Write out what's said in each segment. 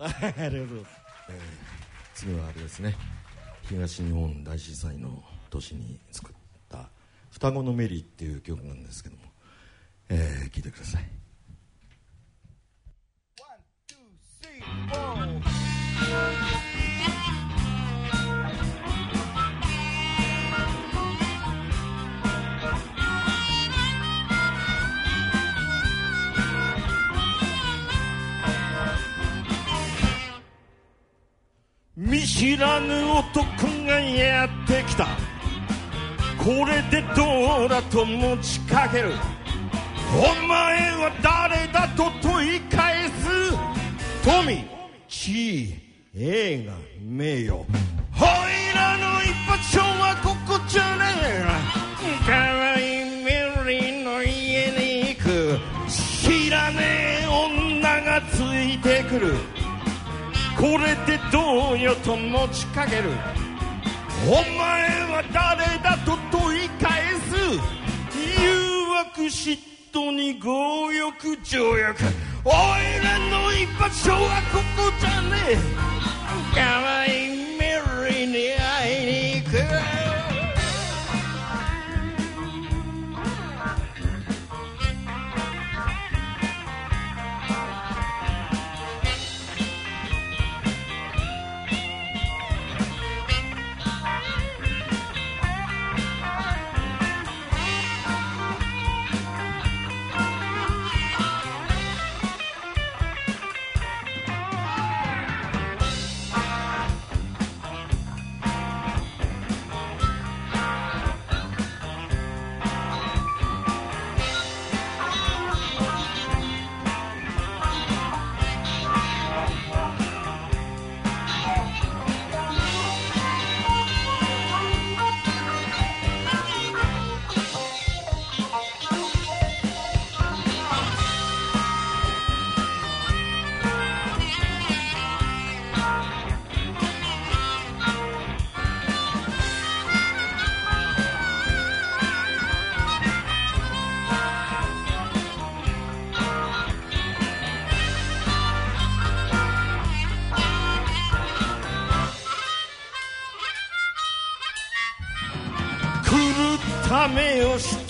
ありがとうございます、えー、次はあれですね。東日本大震災の年に作った「双子のメリー」っていう曲なんですけども、えー、聞いてください。知らぬ男がやってきた。これでどうだと持ちかける。お前は誰だと問い返す。富地位映画名誉。おいらの一発勝はここじゃねえか。わいいメリーの家に行く。知らねえ女がついてくる。これでどうよと持ちかける。お前は誰だと問い返す。誘惑嫉妬に強欲条約おいらの居場所はここじゃねえ。かわいい。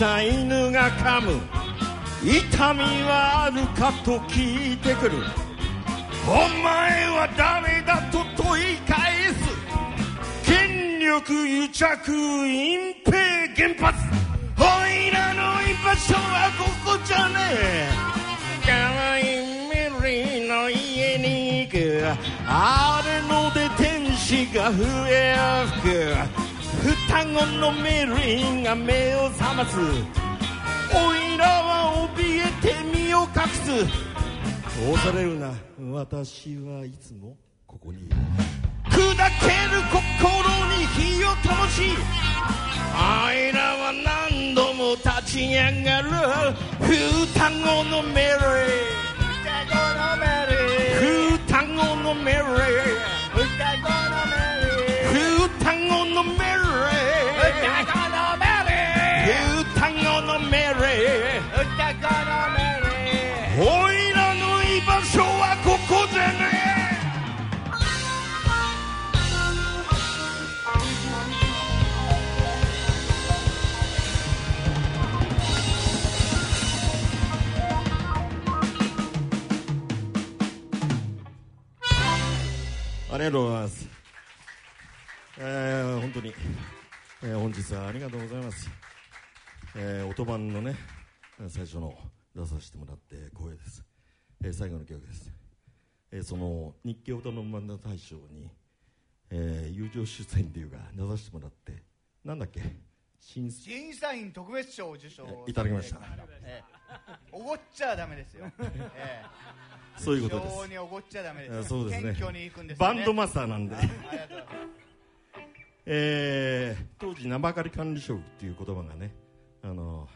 た犬が噛む。痛みはあるかと聞いてくる。お前は誰だと問い返す。権力癒着隠蔽原発。おいらの居場所はここじゃねえ。かわいいメリーの家に行くあれので天使が笛を吹く双子のメリーが目を覚ます。おいらは怯えて身を隠す。恐れるな。私はいつもここにいる。砕ける心に火を灯しあいらは何度も立ち上がる。双子のメリー双子のメリー双りがとうございます。えー、本当に、えー、本日はありがとうございます、えー、音版のね最初の出させてもらって光栄です、えー、最後の曲です、えー、その日経音の漫談大賞に、えー、友情出演っていうか出させてもらってなんだっけ？審審査員特別賞を受賞いただきました、えー、おごっちゃダメですよ、えー、そういうことです。非常におごっちゃダメです。そうですね。す、ね、バンドマスターなんで。えー、当時名ばかり管理職っていう言葉がねあの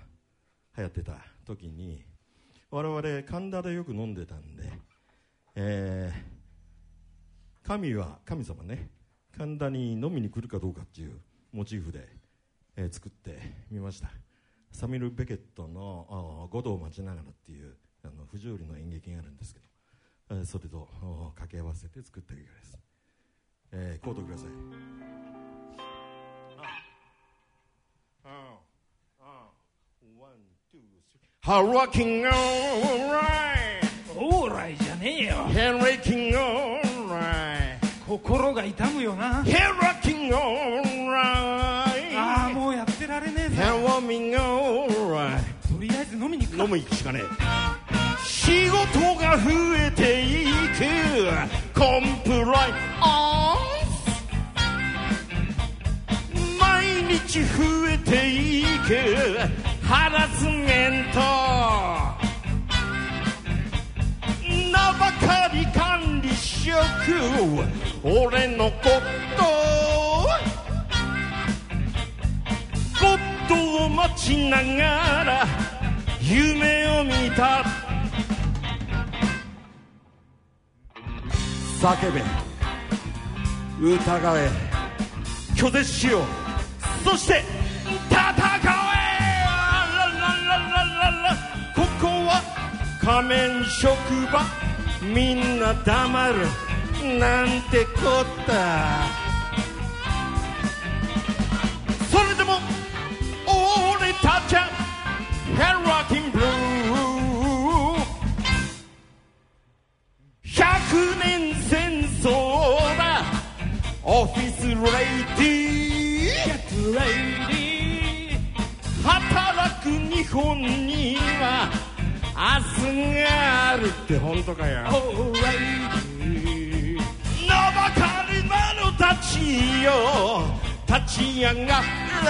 流行ってた時に我々神田でよく飲んでたんで、えー、神は神様ね神田に飲みに来るかどうかっていうモチーフで、えー、作ってみましたサミル・ベケットの「五道を待ちながら」っていうあの不条理の演劇があるんですけどえーそれとお掛け合わせて作った映画です、えー、コードください。は rocking alright オーライじゃねえよ。And rocking alright 心が痛むよな。And rocking alright ああもうやってられねえぞ。And warming alright とりあえず飲みに行くか。飲む行くしかねえ仕事が増えていく。コンプライ。アンス毎日増えていく。ハラスメント。名ばかり管理職。俺のこと。ゴッドを待ちながら夢を見た。叫べ。疑え。拒絶しよう。そして戦え。ララララララここは仮面職場。みんな黙る。なんてこった。それでも俺たちはヘッロッキンブルー。フィスレイディー働く日本には明日があるって。本当かよ名ばかりなのたちよ。立ち上がれ。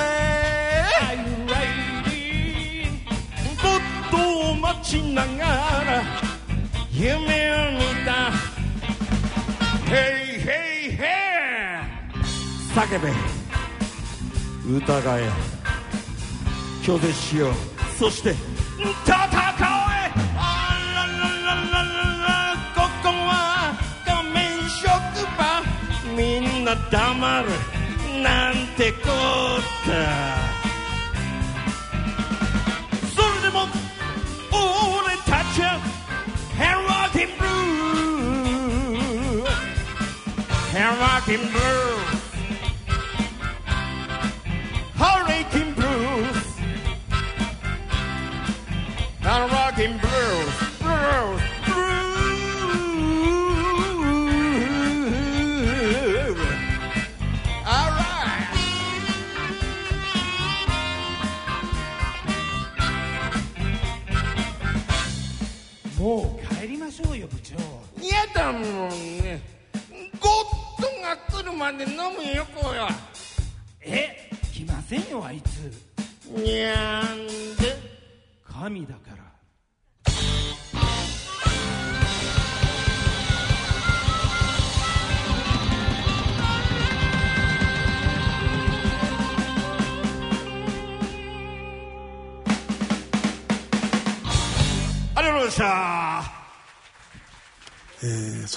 ボットを待ちながら夢を見た。ヘイヘイヘイ叫べ。疑え。拒絶しよう。そして。戦え。あらららららら。ここは仮面職場。みんな黙る。なんてこった。それでも俺たちは。ヘロキンブルーヘロキンブルー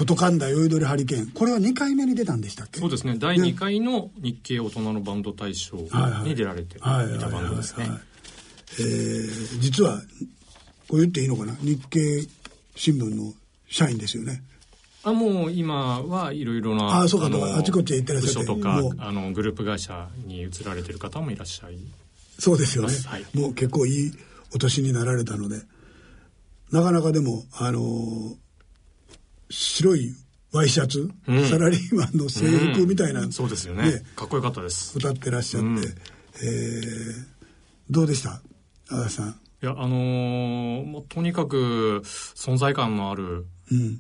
外神田酔いどれハリケーン。これは2回目に出たんでしたっけ？そうですね。第2回の日経大人のバンド大賞に出られていたバンドですね。実はこれ言っていいのかな？日経新聞の社員ですよね。あもう今はいろいろなあそうかのあちこちへ行ってらっしゃって。とかあのグループ会社に移られてる方もいらっしゃい。そうですよね、はい。もう結構いいお年になられたので。なかなかでもあのー白いワイシャツ、うん。サラリーマンの制服みたいな、うん。そうですよね。かっこよかったです。歌ってらっしゃって、うん。えーどうでした？足立さん。いやあのーもうとにかく存在感のある、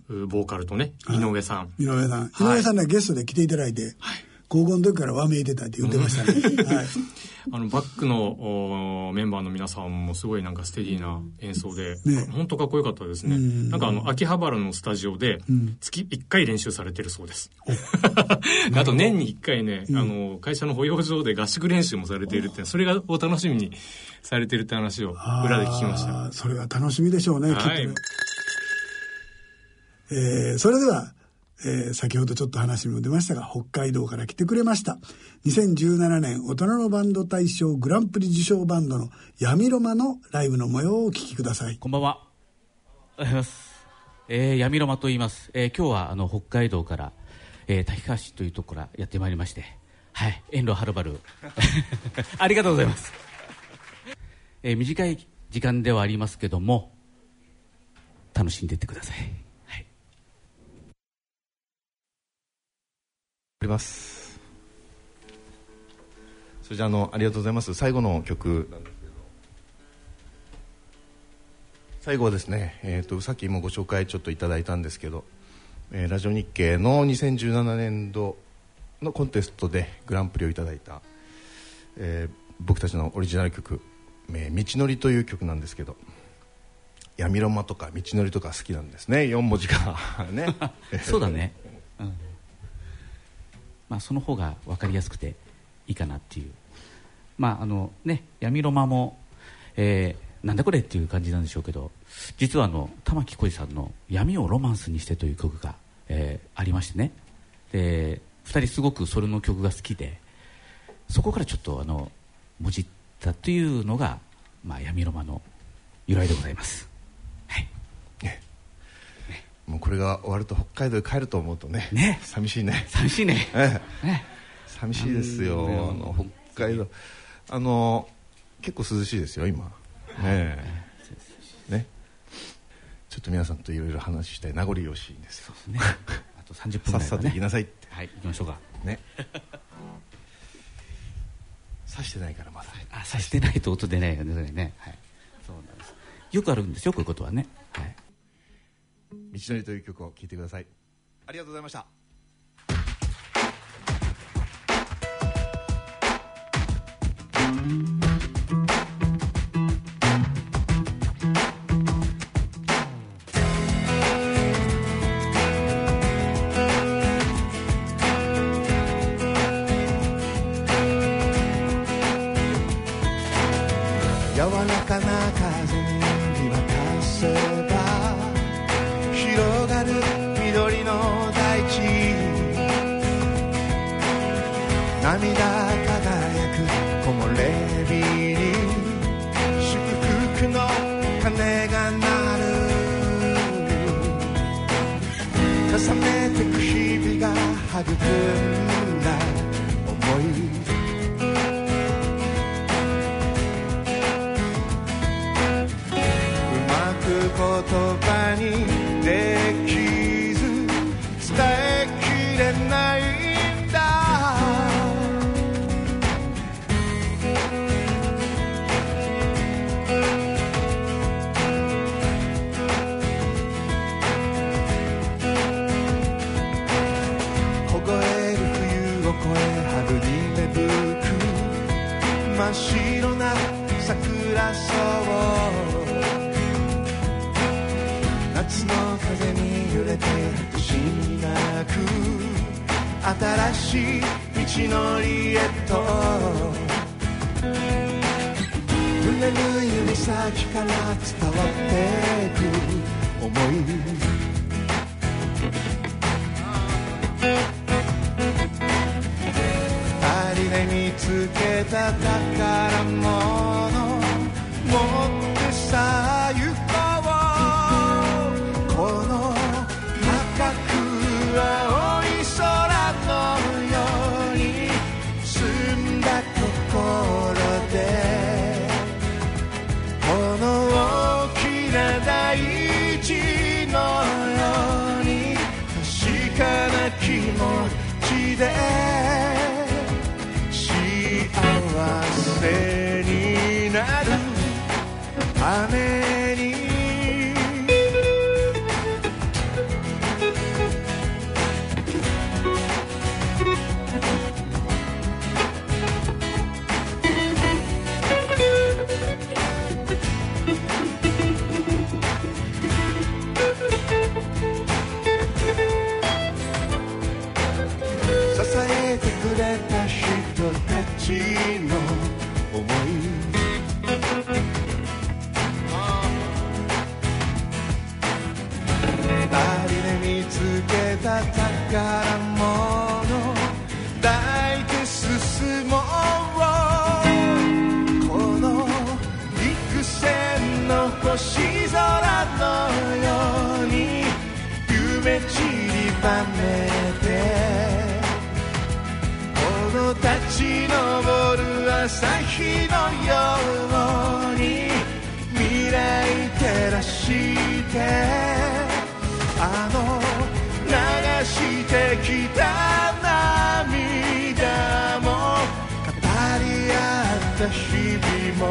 うん。ボーカルとね井上さん、井上さん、井はい。上さんねゲストで来ていただいて、高校の時からわめいてたって言ってましたね、はい。あのバックのおメンバーの皆さんもすごいなんかステディーな演奏で、ね。本当かっこよかったですね、うん。なんかあの秋葉原のスタジオでん。月1回練習されてるそうです、あと年に1回ね、あの会社の保養所で合宿練習もされているってそれがお楽しみにされてるって話を裏で聞きました。それは楽しみでしょうね、きっとはい。ね。えーそれでは、えー先ほどちょっと話にも出ましたが、北海道から来てくれました。2017年大人のバンド大賞グランプリ受賞バンドの闇ロマのライブの模様をお聞きください。こんばんは。おはようございます。えー、闇ロマと言います、えー今日はあの北海道から、えー、滝川市というところからやってまいりましてはい遠路はるばる ありがとうございます、えー短い時間ではありますけども楽しんでいってください、はい、あります。それじゃあのありがとうございます。最後の曲なんですけど。最後はですね、えー、とさっきもご紹介ちょっといただいたんですけど、えーラジオ日経の2017年度のコンテストでグランプリをいただいた、えー僕たちのオリジナル曲「えー道のり」という曲なんですけど闇ロマとか道のりとか好きなんですね。4文字が。ね。そうだね、うん。まあ、その方が分かりやすくていいかなっていう。まああのね闇ロマも、えーなんだこれっていう感じなんでしょうけど実はあの玉置浩二さんの「闇をロマンスにして」という曲が、えーありましてね。で2人すごくそれの曲が好きでそこからちょっとあのもじったというのが、まあ、闇ロマの由来でございます。もうこれが終わると北海道へ帰ると思うとねね。寂しいね。寂しいね。ええ。ね。寂しいですよ。あの北海道あの結構涼しいですよ今。ねえ。ね。ちょっと皆さんといろいろ話したい名残惜しいんですよ。ね。あと30分ね。さっさと行きなさいって。はい行きましょうか。ね。刺してないからまだ。あさしてないと音出ないよねそれね、はい、そうなんです。よくあるんですよこういうことはね、はい、道のりという曲を聴いてください。ありがとうございました。先から伝わってく思い二人で見つけた宝物たた私日々も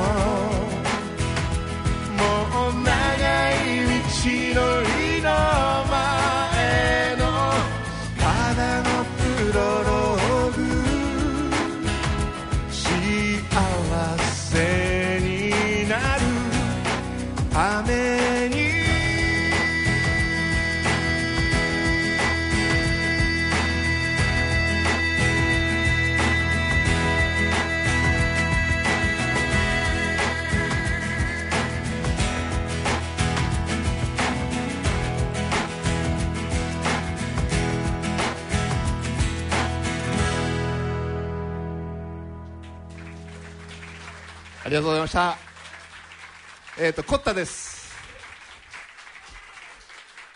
もう長い道のり。りがとうございました。えっ、とコッタです。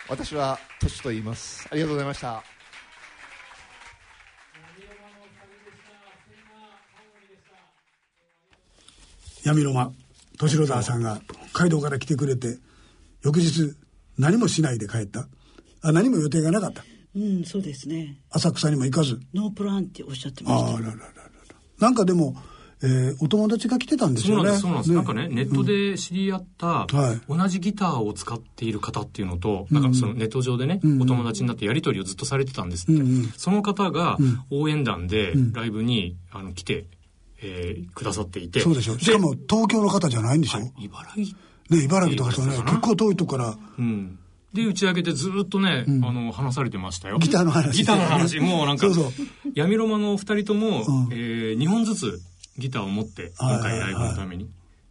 私はトシと言います。ありがとうございました。闇ロマ敏郎沢さんが北海道から来てくれて翌日何もしないで帰った。あ何も予定がなかった。うん、そうですね。浅草にも行かず。ノープランっておっしゃってました。ああららららら。なんかでも、えーお友達が来てたんですよね。そうなんです、そうなんです。なんかね、ネットで知り合った、はい。同じギターを使っている方っていうのと、なんかそのネット上でね、お友達になってやり取りをずっとされてたんですって。その方が応援団でライブに、あの来て、えーくださっていて。そうでしょしかも東京の方じゃないんでしょ、はい茨城？ね茨城とかそうね結構遠いとこから。うん。で、打ち上げてずっとね、あの、話されてましたよ。ギターの話。ギターの話。もうなんか、そうそう。闇ロマの二人とも、うん。えー、2本ずつギターを持って、はい今回ライブのために。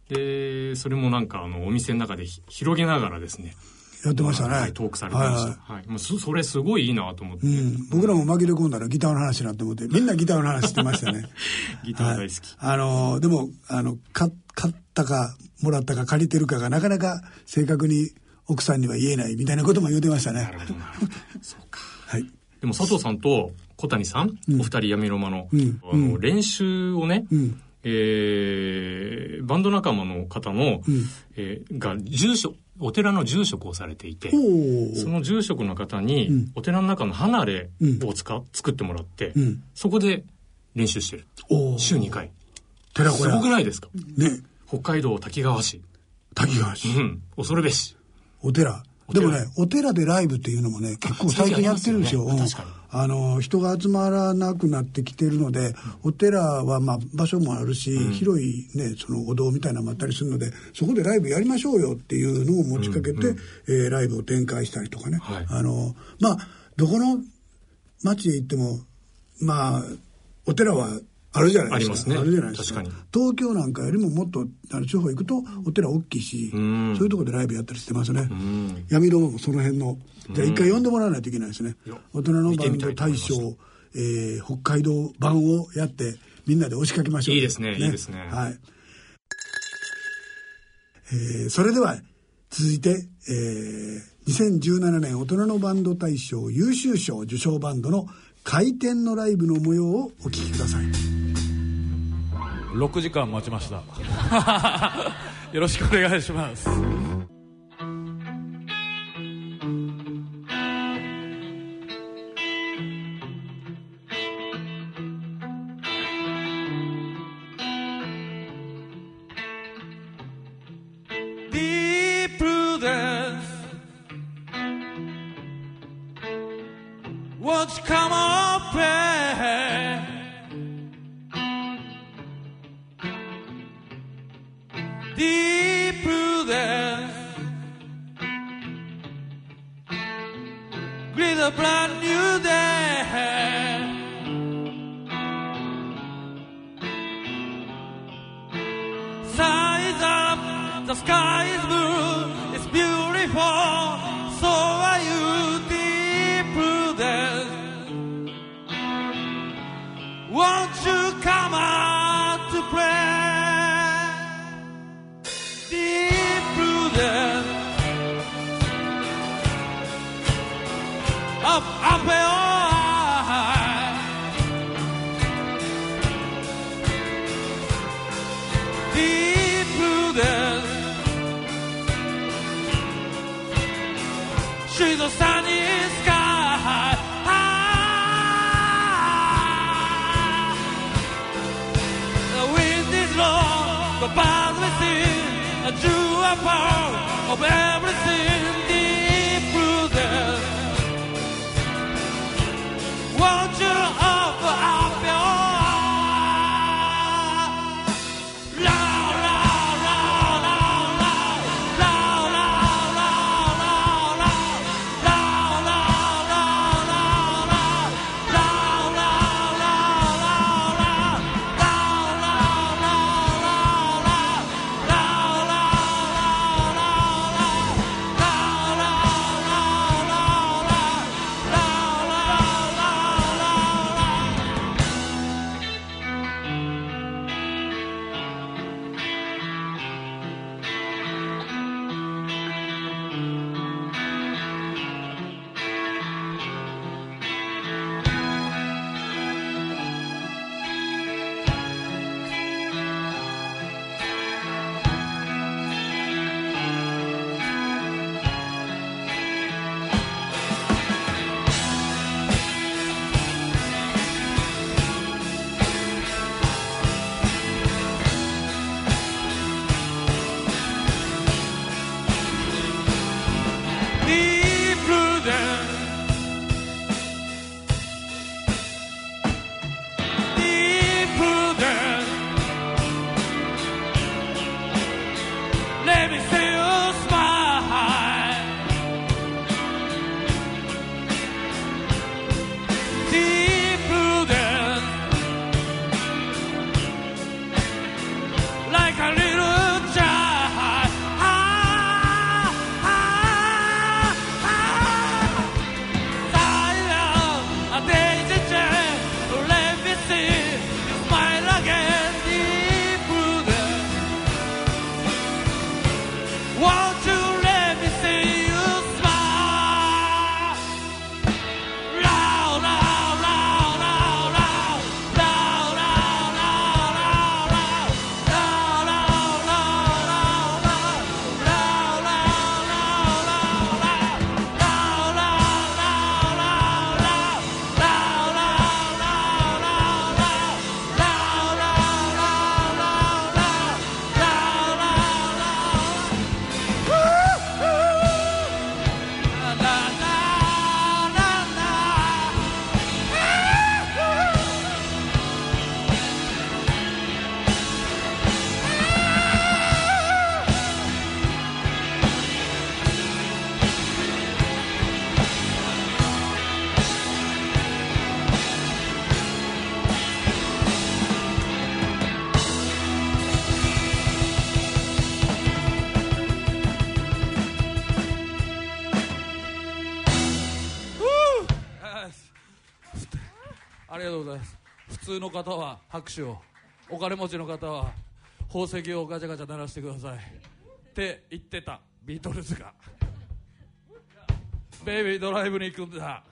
で、それもなんか、あの、お店の中でひ広げながらですね、やってましたね、はい、トークされてました。はいはい。もうそそれすごいいいなと思って、うん、僕らも紛れ込んだらギターの話になって思って みんなギターの話してましたね ギター大好き。あのでもあの買買ったかもらったか借りてるかがなかなか正確に奥さんには言えないみたいなことも言ってましたねなるほど、なるほど。そうか。はいでも佐藤さんと小谷さん、お二人闇ロマの、うん。あの、練習をね、うん。えーバンド仲間の方の、えーが住所お寺の住職をされていてその住職の方に、うん。お寺の中の離れを使っ作ってもらって、うん。そこで練習してる。週2回。寺すごくないですか？ね。北海道滝川市。滝川市。うん。恐るべし。お寺。でもねお寺でライブっていうのもね結構最近やってるんですよ。ねうんあの人が集まらなくなってきてるので、お寺はまあ場所もあるし、広いねそのお堂みたいなのもあったりするのでそこでライブやりましょうよっていうのを持ちかけて、えーライブを展開したりとかね、はい。あのまあどこの町へ行ってもまあお寺はあるじゃないですか。ありますね。るじゃないですか。東京なんかよりももっとあの地方行くとお寺大きいし、ん。そういうところでライブやったりしてますね、ん。闇ロマもその辺のじゃあ一回呼んでもらわないといけないですね、や大人のバンド大賞、えー北海道版をやってみんなで押しかけましょう。いいですねいいですね。はい、えーそれでは続いて、えー2017年大人のバンド大賞優秀賞受賞バンドの開店のライブの模様をお聞きください。6時間待ちました。よろしくお願いします。Deep prudence Greet a brand 通の方は拍手をお金持ちの方は宝石をガチャガチャ鳴らしてください。って言ってたビートルズが「ベイビードライブに行くんだ」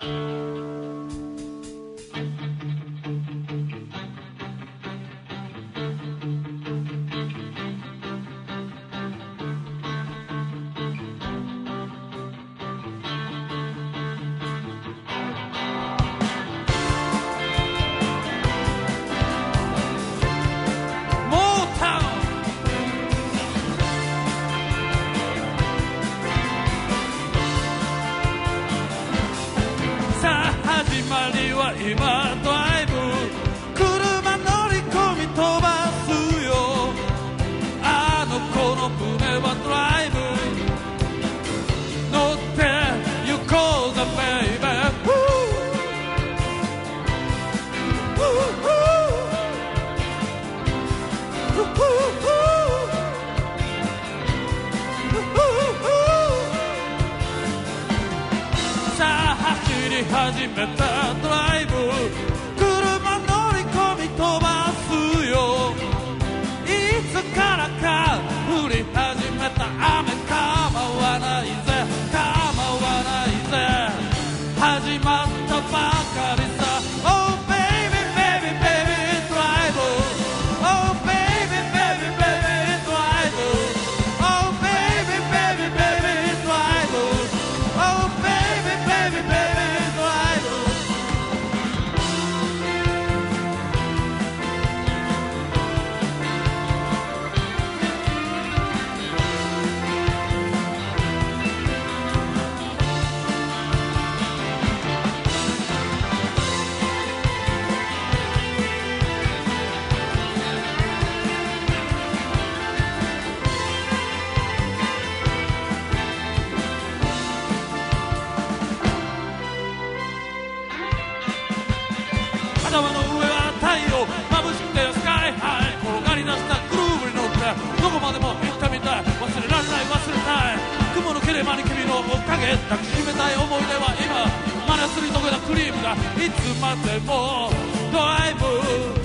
げた冷たい思い出は今真似するとこだクリームがいつまでもドライブ。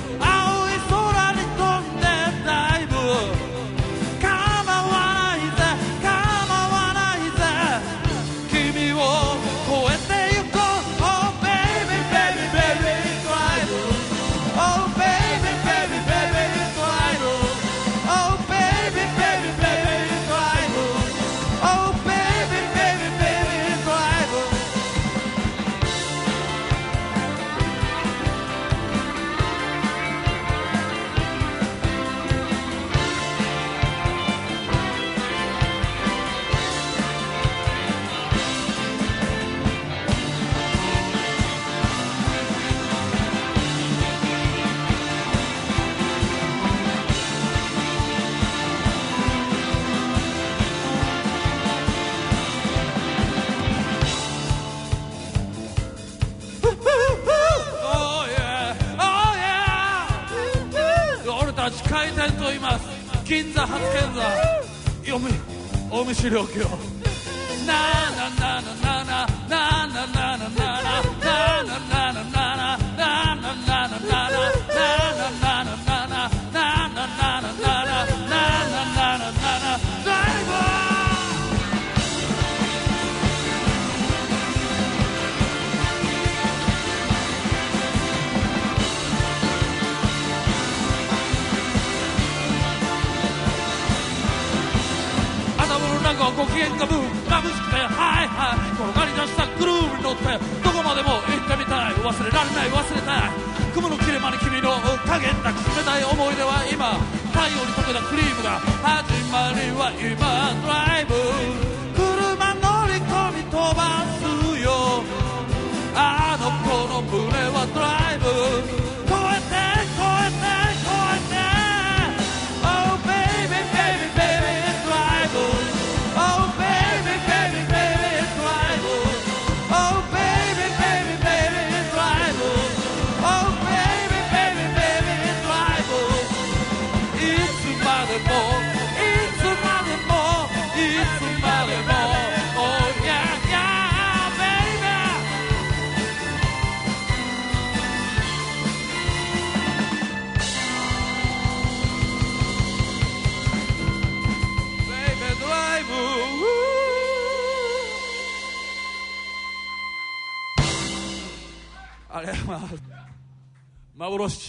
어머니 어머니 시려고요 れられない忘れた。い雲の切れ間に君の影なく冷たい思い出は今太陽に溶けたクリームが始まりは今ドライブ。車乗り込み飛ばすよ。あの子の胸はドライブ。幻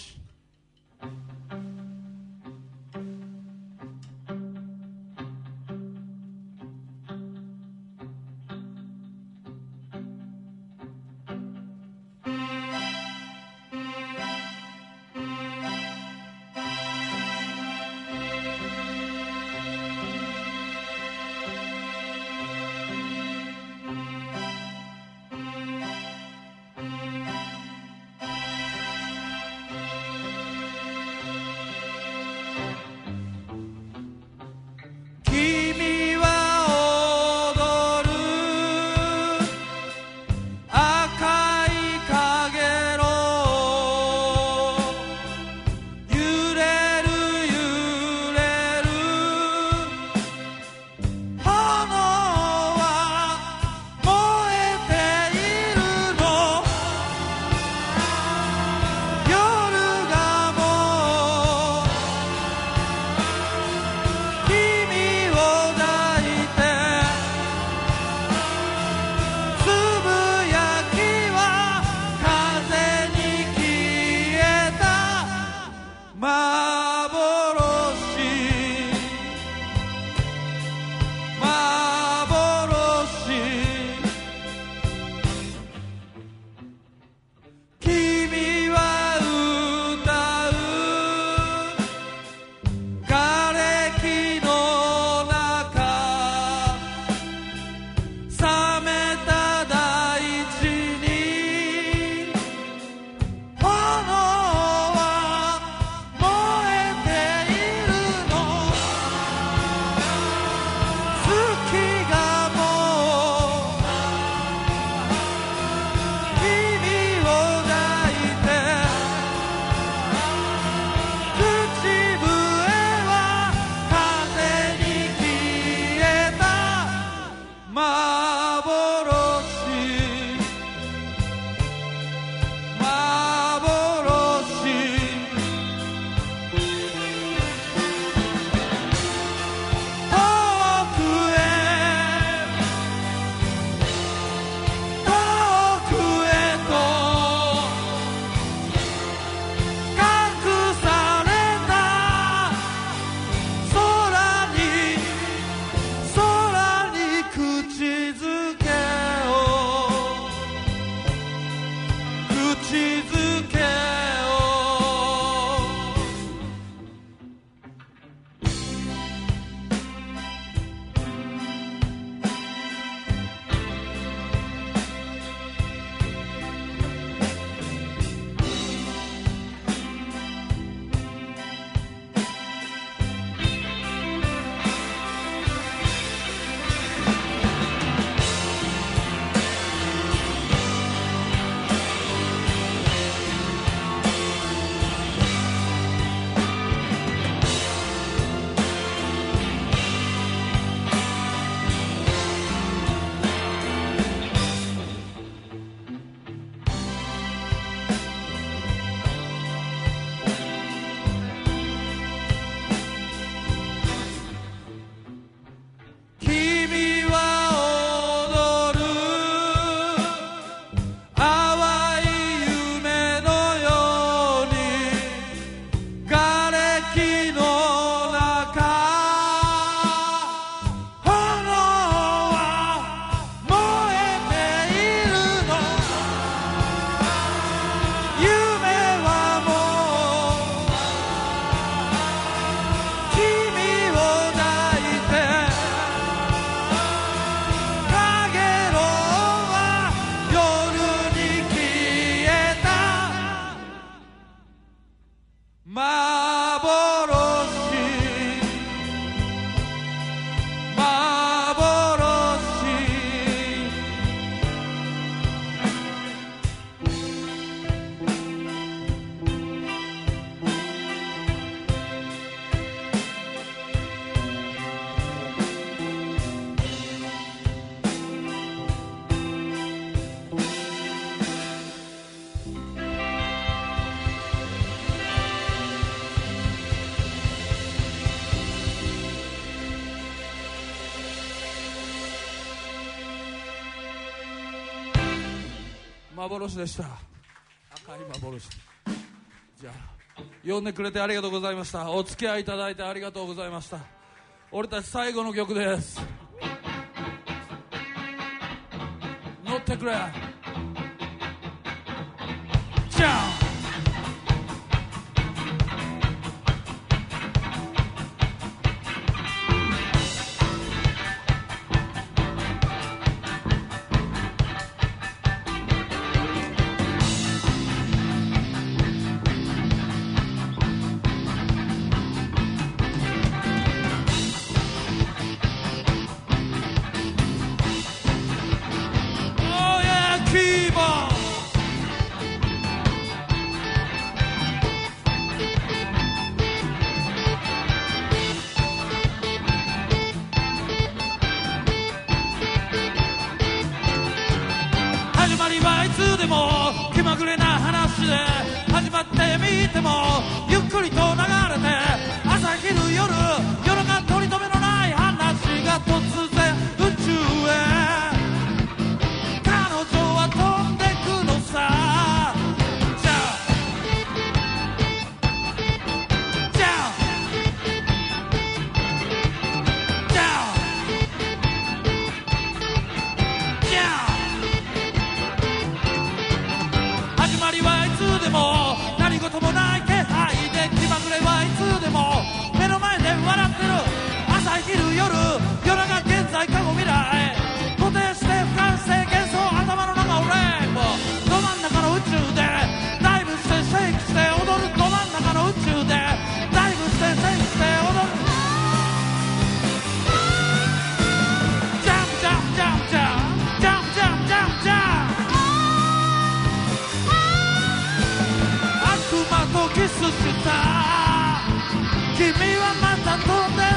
幻でした。赤い幻。じゃあ呼んでくれてありがとうございました。お付き合いいただいてありがとうございました。俺たち最後の曲です。乗ってくれ。君はまた飛んで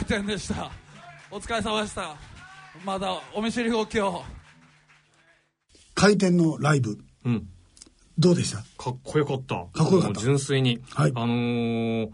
開店でした。お疲れ様でした。まだお見知りおきを。開店のライブうん。どうでした？かっこよかった。かっこよかった。純粋に、はい。あのー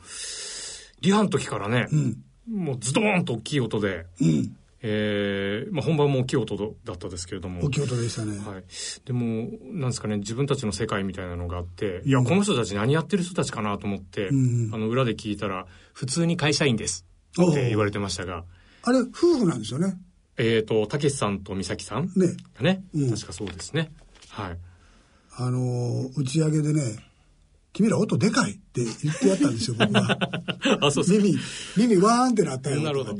リハの時からね、うん。もうズドーンと大きい音で、うん。えーまあ、本番も大きい音だったですけれども。大きい音でしたね、はい、でもなんですかね自分たちの世界みたいなのがあって、いやこの人たち何やってる人たちかなと思って、うん。あの裏で聞いたら「普通に会社員です」って言われてましたが。あれ夫婦なんですよね。えっ、とたけしさんと美咲さんね。がね、うん。確かそうですね。はい。あのー打ち上げでね「君ら音でかい」って言ってやったんですよ僕は。あそうそう耳耳ワーンってなったよ。なるほど。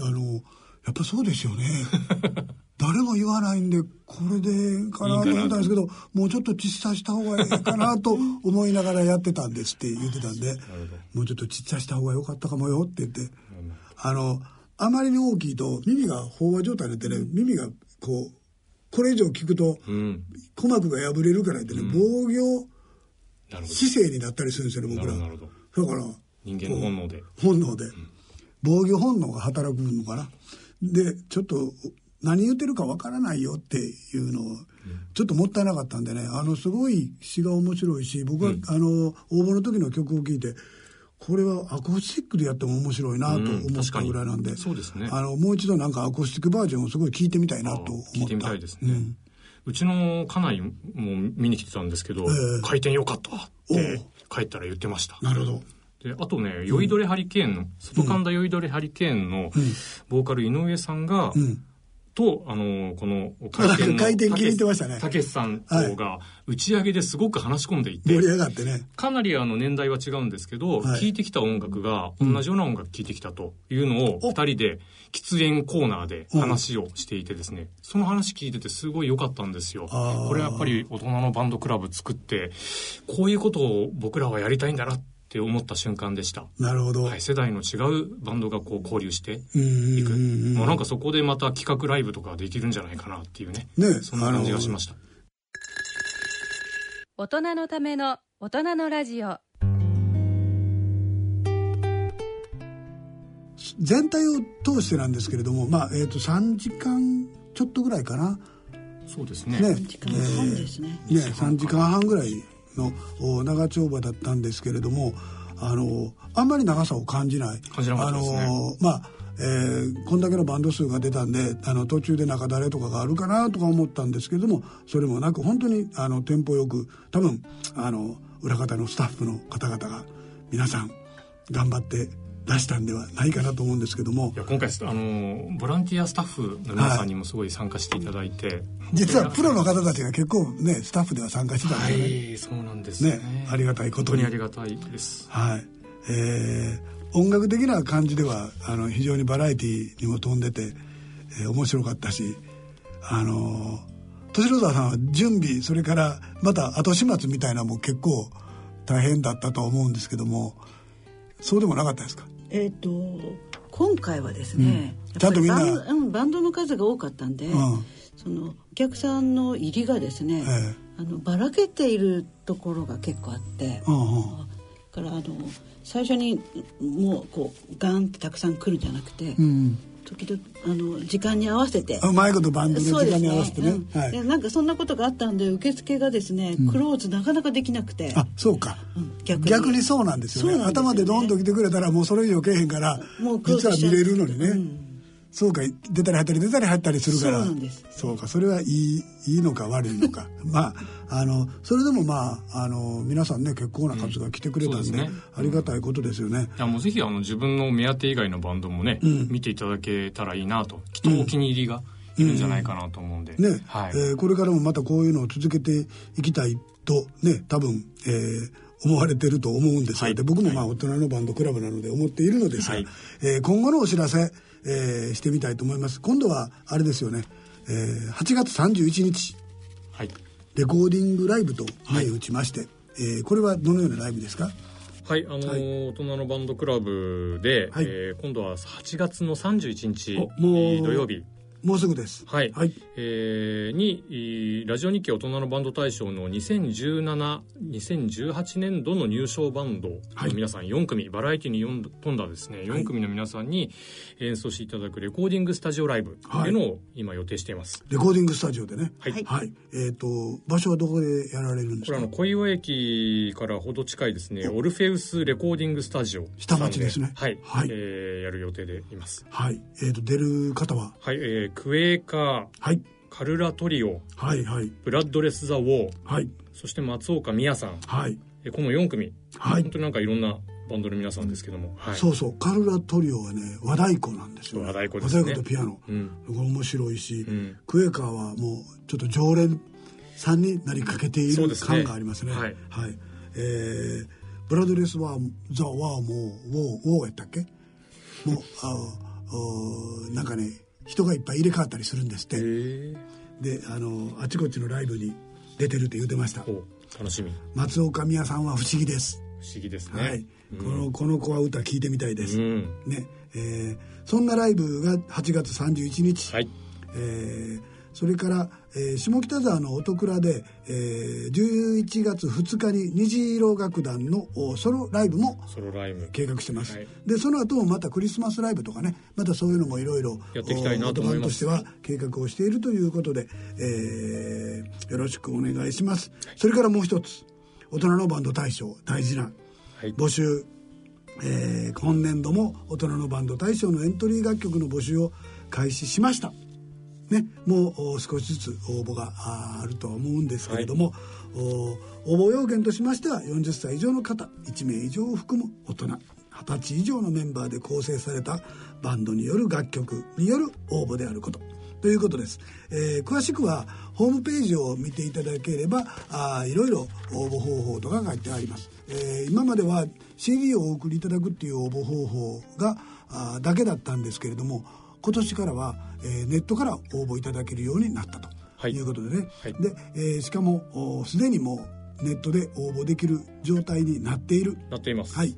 あのやっぱそうですよね。誰も言わないんでこれでかなと思ったんですけどもうちょっと小さした方がいいかなと思いながらやってたんですって言ってたんで もうちょっとちっちゃした方が良かったかもよって言ってあのあまりに大きいと耳が飽和状態になってね耳がこうこれ以上聞くとうん。鼓膜が破れるからってね、防御姿勢になったりするんですよね僕ら。だから人間の本能で。本能で、防御本能が働くのかな。でちょっと何言ってるかわからないよっていうのをちょっともったいなかったんでねあのすごい詩が面白いし僕は、あの応募の時の曲を聴いてこれはアコースティックでやっても面白いなと思ったぐらいなんで、うんそうですね。あのもう一度なんかアコースティックバージョンをすごい聴いてみたいなと思った。聞いてみたいですね、うちの家内も見に来てたんですけど、回転良かったって帰ったら言ってました。なるほど。であとね酔いどれハリケーンの、外神田酔いどれハリケーンのボーカル井上さんが、うんとあのこの回転の 回転気に入ってましたね。たけしさんとが打ち上げですごく話し込んでいて、盛り上がってね。かなりあの年代は違うんですけど、はい。聴いてきた音楽が同じような音楽聴いてきたというのをお。二人で喫煙コーナーで話をしていてですね、その話聞いててすごい良かったんですよ。これやっぱり大人のバンドクラブ作ってこういうことを僕らはやりたいんだなって思った瞬間でした。なるほど、はい、世代の違うバンドがこう交流してうんいく、もうなんかそこでまた企画ライブとかできるんじゃないかなっていうね。ね。そんな感じがしました。大人のための大人のラジオ。全体を通してなんですけれども、まあえー、と3時間ちょっとぐらいかな、そうですね。ね。時間半ですね、ね、3時間半ぐらいのお長丁場だったんですけれどもあのあんまり長さを感じない。感じなかったですね。あのまあえーこんだけのバンド数が出たんであの途中で中だれとかがあるかなとか思ったんですけれどもそれもなく本当にあのテンポよく多分あの裏方のスタッフの方々が皆さん頑張って出したんではないかなと思うんですけども。いや今回あのボランティアスタッフの皆さんにもすごい参加していただいて、実はプロの方たちが結構ねスタッフでは参加してたんはでね。いそうなんですね。ねありがたいことに。ありがたいです。はい。えー音楽的な感じではあの非常にバラエティーにも飛んでて、えー面白かったしあの敏郎沢さんは準備それからまた後始末みたいなのも結構大変だったと思うんですけどもそうでもなかったですか？えっ、と今回はですね、うん。ちゃんとみんな。バンド,、の数が多かったんで、うん。そのお客さんの入りがですね、えあのばらけているところが結構あって、うんうん。だからあの最初にもうこうガンってたくさん来るんじゃなくて、うん時々あの時間に合わせて。うまいことバンドの時間に合わせてね。うんはい。でなんかそんなことがあったんで受付がですね、クローズなかなかできなくて。あそうか。うん逆に。逆にそうなんですよね。ね。頭でドンと来てくれたらもうそれ以上けえへんからもう実は見れるのにね、うんそうか出たり入ったり出たり入ったりするから。そうなんです。そうかそれはいいいいのか悪いのか。まああのそれでもまああの皆さんね結構な数が来てくれたんで,、うんですね。ありがたいことですよね、いやもうぜひあの自分の目当て以外のバンドもね、ん。見ていただけたらいいなと。きっとお気に入りがいるんじゃないかなと思うんで、ね、はい、えーこれからもまたこういうのを続けていきたいとね多分、えー思われてると思うんですよ、はい。で僕もまあ大人のバンドクラブなので思っているのですが、はい。えー今後のお知らせ、えーしてみたいと思います。今度はあれですよね、えー8月31日はい。レコーディングライブと銘打ちまして、えーこれはどのようなライブですか？はい、あのーはい。大人のバンドクラブで、はい。えー今度は8月の31日おもう土曜日もうすぐです。はい、はい。えーにえーラジオ日経大人のバンド大賞の20172018年度の入賞バンドの皆さん4組、バラエティに4富んだですね4組の皆さんに演奏していただくレコーディングスタジオライブっていうのを今予定しています、レコーディングスタジオでね。はい。はい。えっ、と場所はどこでやられるんですか？これあの小岩駅からほど近いですねオルフェウスレコーディングスタジオ下町ですね。はい、はい。えーやる予定でいます。はい。えっ、と出る方は？はい、えークエーカー、はい。カルラトリオはいはい。ブラッドレス・ザ・ウォーはい。そして松岡美也さん。はい。えーこの4組、はい。本当になんかいろんなバンドの皆さんですけども、はい、そうそう。カルラトリオはね和太鼓なんですよ。和太鼓ですね。和太鼓とピアノ、うん。これ面白いし、ん。クエーカーはもうちょっと常連さんになりかけている感がありますね。はい。えーブラドレスはザ・ワーもウォーウォーやったっけ？もうああなんかね人がいっぱい入れ替わったりするんですって。であのあちこちのライブに出てるって言ってました。お楽しみ。松岡美也さんは不思議です。不思議ですね、はい、このこの子は歌聞いてみたいです、うん。ね。えーそんなライブが8月31日、はい。えーそれから、えー下北沢の音倉で、えー11月2日に虹色楽団のおソロライブもソロライブ。計画してます、はい。でその後もまたクリスマスライブとかねまたそういうのもいろいろやっていきたいなと思います。おバンドとしては計画をしているということで、えーよろしくお願いします、それからもう一つ大人のバンド大賞大事なはい。募集、えー今年度も大人のバンド大賞のエントリー楽曲の募集を開始しましたね、もうお少しずつ応募がああるとは思うんですけれども、お応募要件としましては40歳以上の方1名以上を含む大人20歳以上のメンバーで構成されたバンドによる楽曲による応募であることということです、えー詳しくはホームページを見ていただければあーいろいろ応募方法とか書いてあります、えー今までは CD をお送りいただくっていう応募方法があーだけだったんですけれども今年からは、えーネットから応募いただけるようになったとはい。いうことでね、はい。で、えーしかもおすでにもうネットで応募できる状態になっている。なっています。はい、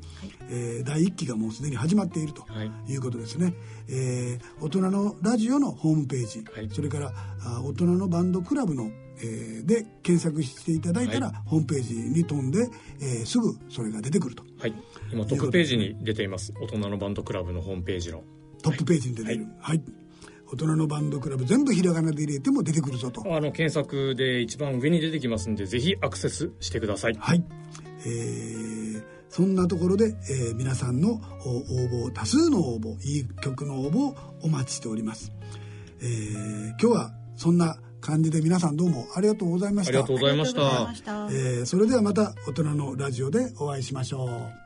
えー第1期がもうすでに始まっているとはい。いうことですね、えー大人のラジオのホームページ、はい。それからあ大人のバンドクラブの、えーで検索していただいたら、はい。ホームページに飛んで、えーすぐそれが出てくるとはい。今トップページに出ています。大人のバンドクラブのホームページの。トップページに出てる。はい、大人のバンドクラブ全部ひらがなで入れても出てくるぞと。あの検索で一番上に出てきますんでぜひアクセスしてください。はい、えーそんなところで、えー皆さんのお応募多数の応募いい曲の応募をお待ちしております、えー今日はそんな感じで皆さんどうもありがとうございました。ありがとうございました。ありがとうございましたえーそれではまた大人のラジオでお会いしましょう